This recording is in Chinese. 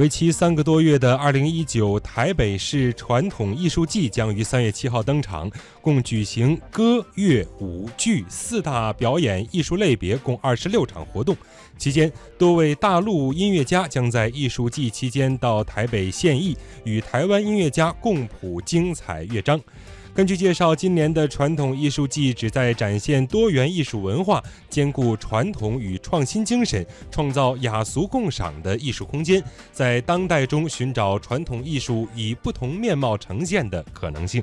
为期三个多月的二零一九台北市传统艺术季将于三月七号登场，共举行歌、乐、舞、剧四大表演艺术类别，共二十六场活动。期间，多位大陆音乐家将在艺术季期间到台北献艺，与台湾音乐家共谱精彩乐章。根据介绍，今年的传统艺术季旨在展现多元艺术文化，兼顾传统与创新精神，创造雅俗共赏的艺术空间，在当代中寻找传统艺术以不同面貌呈现的可能性。